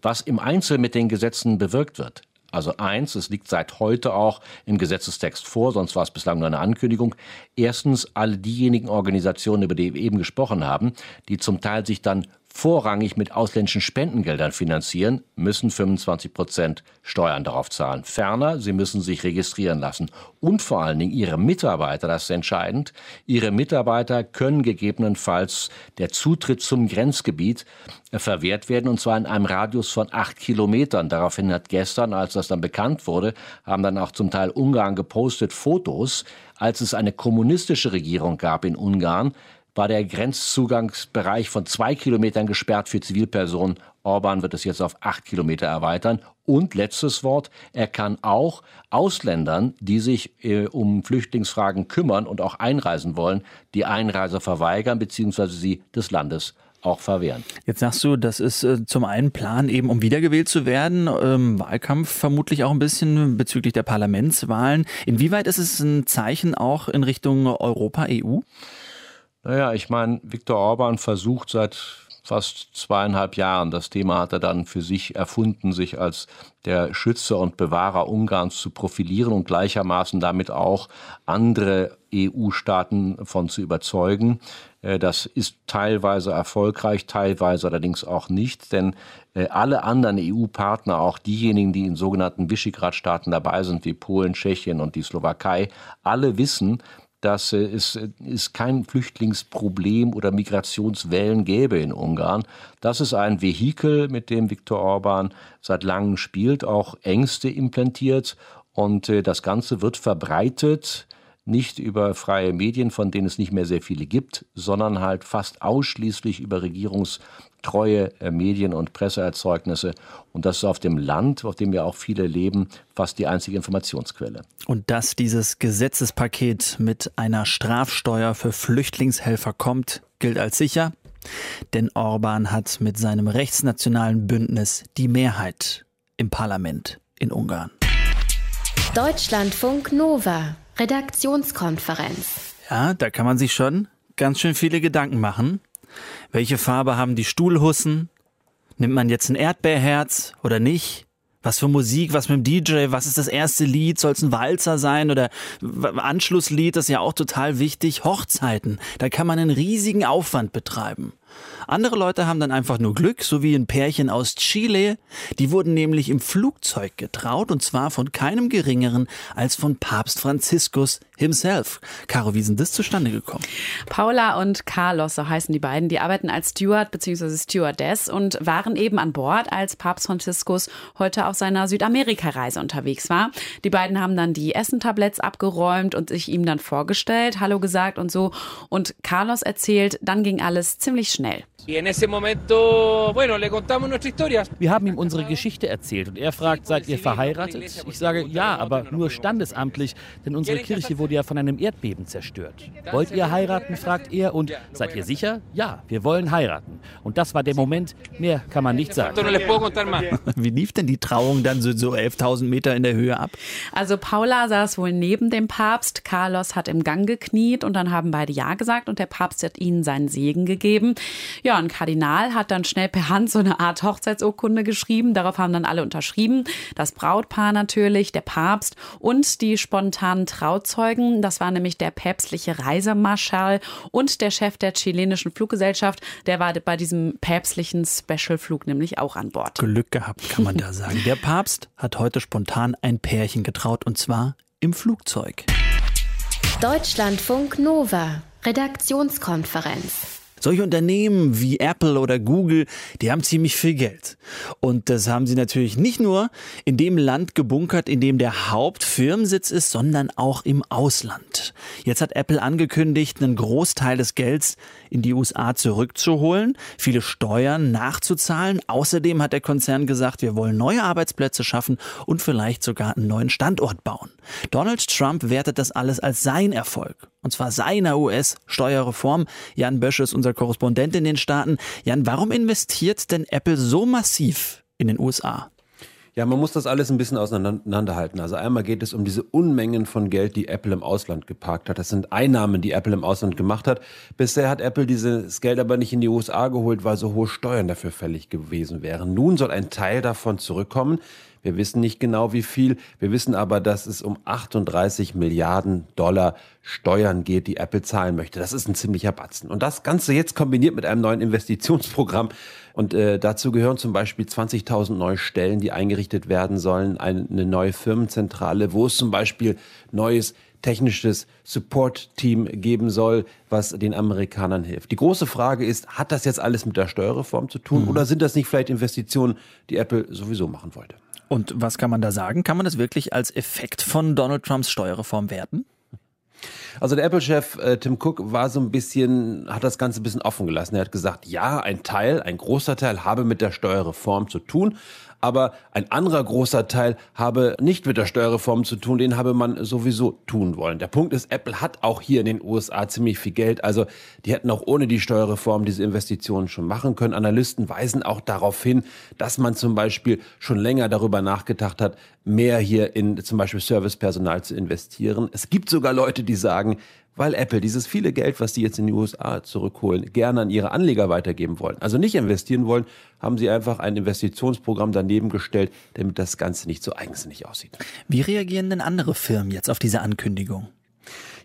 Was im Einzel mit den Gesetzen bewirkt wird, also eins, es liegt seit heute auch im Gesetzestext vor, sonst war es bislang nur eine Ankündigung. Erstens, alle diejenigen Organisationen, über die wir eben gesprochen haben, die zum Teil sich dann vorrangig mit ausländischen Spendengeldern finanzieren, müssen 25 Prozent Steuern darauf zahlen. Ferner, sie müssen sich registrieren lassen. Und vor allen Dingen ihre Mitarbeiter, das ist entscheidend, ihre Mitarbeiter können gegebenenfalls der Zutritt zum Grenzgebiet äh, verwehrt werden, und zwar in einem Radius von acht Kilometern. Daraufhin hat gestern, als das dann bekannt wurde, haben dann auch zum Teil Ungarn gepostet Fotos, als es eine kommunistische Regierung gab in Ungarn, war der Grenzzugangsbereich von zwei Kilometern gesperrt für Zivilpersonen. Orban wird es jetzt auf acht Kilometer erweitern. Und letztes Wort, er kann auch Ausländern, die sich äh, um Flüchtlingsfragen kümmern und auch einreisen wollen, die Einreise verweigern bzw. sie des Landes auch verwehren. Jetzt sagst du, das ist äh, zum einen Plan, eben um wiedergewählt zu werden, ähm, Wahlkampf vermutlich auch ein bisschen bezüglich der Parlamentswahlen. Inwieweit ist es ein Zeichen auch in Richtung Europa, EU? Naja, ich meine, Viktor Orban versucht seit fast zweieinhalb Jahren, das Thema hat er dann für sich erfunden, sich als der Schützer und Bewahrer Ungarns zu profilieren und gleichermaßen damit auch andere EU-Staaten von zu überzeugen. Äh, das ist teilweise erfolgreich, teilweise allerdings auch nicht, denn äh, alle anderen EU-Partner, auch diejenigen, die in sogenannten Visegrad-Staaten dabei sind, wie Polen, Tschechien und die Slowakei, alle wissen, dass es, es kein Flüchtlingsproblem oder Migrationswellen gäbe in Ungarn. Das ist ein Vehikel, mit dem Viktor Orban seit langem spielt, auch Ängste implantiert und äh, das Ganze wird verbreitet nicht über freie Medien, von denen es nicht mehr sehr viele gibt, sondern halt fast ausschließlich über regierungstreue äh, Medien und Presseerzeugnisse. Und das ist auf dem Land, auf dem ja auch viele leben, fast die einzige Informationsquelle. Und dass dieses Gesetzespaket mit einer Strafsteuer für Flüchtlingshelfer kommt, gilt als sicher. Denn Orban hat mit seinem rechtsnationalen Bündnis die Mehrheit im Parlament in Ungarn. Deutschlandfunk Nova Redaktionskonferenz. Ja, da kann man sich schon ganz schön viele Gedanken machen. Welche Farbe haben die Stuhlhussen? Nimmt man jetzt ein Erdbeerherz oder nicht? Was für Musik, was mit dem DJ, was ist das erste Lied? Soll es ein Walzer sein oder Anschlusslied? Das ist ja auch total wichtig. Hochzeiten, da kann man einen riesigen Aufwand betreiben. Andere Leute haben dann einfach nur Glück, so wie ein Pärchen aus Chile. Die wurden nämlich im Flugzeug getraut und zwar von keinem geringeren als von Papst Franziskus himself. Caro, wie sind das zustande gekommen? Paula und Carlos, so heißen die beiden, die arbeiten als Steward bzw. Stewardess und waren eben an Bord, als Papst Franziskus heute auf seiner Südamerika-Reise unterwegs war. Die beiden haben dann die Essentabletts abgeräumt und sich ihm dann vorgestellt, Hallo gesagt und so. Und Carlos erzählt, dann ging alles ziemlich schnell. Wir haben ihm unsere Geschichte erzählt und er fragt, seid ihr verheiratet? Ich sage, ja, aber nur standesamtlich, denn unsere Kirche wurde ja von einem Erdbeben zerstört. Wollt ihr heiraten? fragt er und seid ihr sicher? Ja, wir wollen heiraten. Und das war der Moment, mehr kann man nicht sagen. Wie lief denn die Trauung dann so, so 11.000 Meter in der Höhe ab? Also Paula saß wohl neben dem Papst, Carlos hat im Gang gekniet und dann haben beide Ja gesagt und der Papst hat ihnen seinen Segen gegeben. Ja, ein Kardinal hat dann schnell per Hand so eine Art Hochzeitsurkunde geschrieben. Darauf haben dann alle unterschrieben. Das Brautpaar natürlich, der Papst und die spontanen Trauzeugen. Das war nämlich der päpstliche Reisemarschall und der Chef der chilenischen Fluggesellschaft. Der war bei diesem päpstlichen Specialflug nämlich auch an Bord. Glück gehabt, kann man da sagen. Der Papst hat heute spontan ein Pärchen getraut und zwar im Flugzeug. Deutschlandfunk Nova Redaktionskonferenz. Solche Unternehmen wie Apple oder Google, die haben ziemlich viel Geld. Und das haben sie natürlich nicht nur in dem Land gebunkert, in dem der Hauptfirmensitz ist, sondern auch im Ausland. Jetzt hat Apple angekündigt, einen Großteil des Gelds in die USA zurückzuholen, viele Steuern nachzuzahlen. Außerdem hat der Konzern gesagt, wir wollen neue Arbeitsplätze schaffen und vielleicht sogar einen neuen Standort bauen. Donald Trump wertet das alles als sein Erfolg. Und zwar seiner US-Steuerreform. Jan Bösch ist unser Korrespondent in den Staaten. Jan, warum investiert denn Apple so massiv in den USA? Ja, man muss das alles ein bisschen auseinanderhalten. Also einmal geht es um diese Unmengen von Geld, die Apple im Ausland geparkt hat. Das sind Einnahmen, die Apple im Ausland gemacht hat. Bisher hat Apple dieses Geld aber nicht in die USA geholt, weil so hohe Steuern dafür fällig gewesen wären. Nun soll ein Teil davon zurückkommen. Wir wissen nicht genau wie viel. Wir wissen aber, dass es um 38 Milliarden Dollar Steuern geht, die Apple zahlen möchte. Das ist ein ziemlicher Batzen. Und das Ganze jetzt kombiniert mit einem neuen Investitionsprogramm. Und äh, dazu gehören zum Beispiel 20.000 neue Stellen, die eingerichtet werden sollen, eine, neue Firmenzentrale, wo es zum Beispiel neues technisches Support-Team geben soll, was den Amerikanern hilft. Die große Frage ist, hat das jetzt alles mit der Steuerreform zu tun mhm. oder sind das nicht vielleicht Investitionen, die Apple sowieso machen wollte? Und was kann man da sagen? Kann man das wirklich als Effekt von Donald Trumps Steuerreform werten? Also der Apple-Chef äh, Tim Cook war so ein bisschen, hat das Ganze ein bisschen offen gelassen. Er hat gesagt, ja, ein Teil, ein großer Teil habe mit der Steuerreform zu tun, aber ein anderer großer Teil habe nicht mit der Steuerreform zu tun, den habe man sowieso tun wollen. Der Punkt ist, Apple hat auch hier in den USA ziemlich viel Geld, also die hätten auch ohne die Steuerreform diese Investitionen schon machen können. Analysten weisen auch darauf hin, dass man zum Beispiel schon länger darüber nachgedacht hat, mehr hier in zum Beispiel Servicepersonal zu investieren. Es gibt sogar Leute, die sagen, weil Apple dieses viele Geld, was die jetzt in die USA zurückholen, gerne an ihre Anleger weitergeben wollen. Also nicht investieren wollen, haben sie einfach ein Investitionsprogramm daneben gestellt, damit das Ganze nicht so eigensinnig aussieht. Wie reagieren denn andere Firmen jetzt auf diese Ankündigung?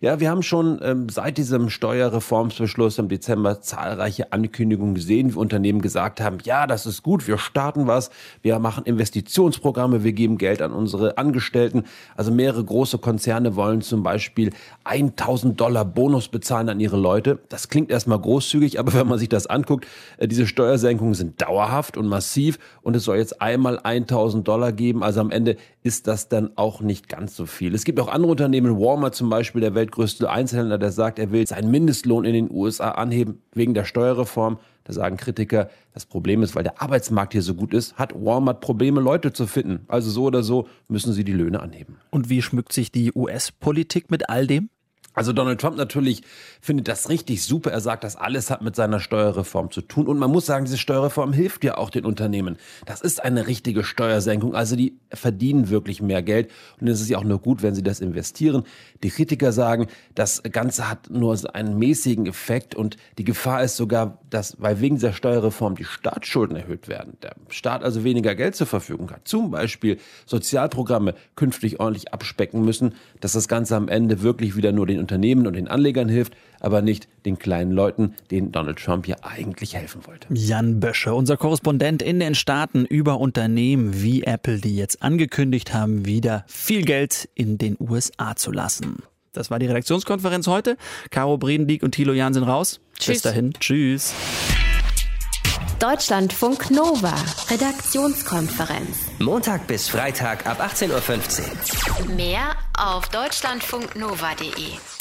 Ja, wir haben schon ähm, seit diesem Steuerreformsbeschluss im Dezember zahlreiche Ankündigungen gesehen, wie Unternehmen gesagt haben, ja, das ist gut, wir starten was, wir machen Investitionsprogramme, wir geben Geld an unsere Angestellten. Also mehrere große Konzerne wollen zum Beispiel 1000 Dollar Bonus bezahlen an ihre Leute. Das klingt erstmal großzügig, aber wenn man sich das anguckt, äh, diese Steuersenkungen sind dauerhaft und massiv und es soll jetzt einmal 1000 Dollar geben. Also am Ende ist das dann auch nicht ganz so viel. Es gibt auch andere Unternehmen, Walmart zum Beispiel, der Welt weltgrößte Einzelhändler, der sagt, er will seinen Mindestlohn in den USA anheben wegen der Steuerreform. Da sagen Kritiker, das Problem ist, weil der Arbeitsmarkt hier so gut ist, hat Walmart Probleme, Leute zu finden. Also so oder so müssen sie die Löhne anheben. Und wie schmückt sich die US-Politik mit all dem? Also Donald Trump natürlich findet das richtig super. Er sagt, das alles hat mit seiner Steuerreform zu tun. Und man muss sagen, diese Steuerreform hilft ja auch den Unternehmen. Das ist eine richtige Steuersenkung. Also die verdienen wirklich mehr Geld. Und es ist ja auch nur gut, wenn sie das investieren. Die Kritiker sagen, das Ganze hat nur einen mäßigen Effekt. Und die Gefahr ist sogar, dass, weil wegen dieser Steuerreform die Staatsschulden erhöht werden. Der Staat also weniger Geld zur Verfügung hat. Zum Beispiel Sozialprogramme künftig ordentlich abspecken müssen, dass das Ganze am Ende wirklich wieder nur den Unternehmen und den Anlegern hilft, aber nicht den kleinen Leuten, denen Donald Trump ja eigentlich helfen wollte. Jan Bösche, unser Korrespondent in den Staaten über Unternehmen wie Apple, die jetzt angekündigt haben, wieder viel Geld in den USA zu lassen. Das war die Redaktionskonferenz heute. Caro Bredendieck und Thilo Jan sind raus. Tschüss. Bis dahin. Tschüss. Deutschlandfunk Nova, Redaktionskonferenz. Montag bis Freitag ab 18.15 Uhr. Mehr auf deutschlandfunknova.de.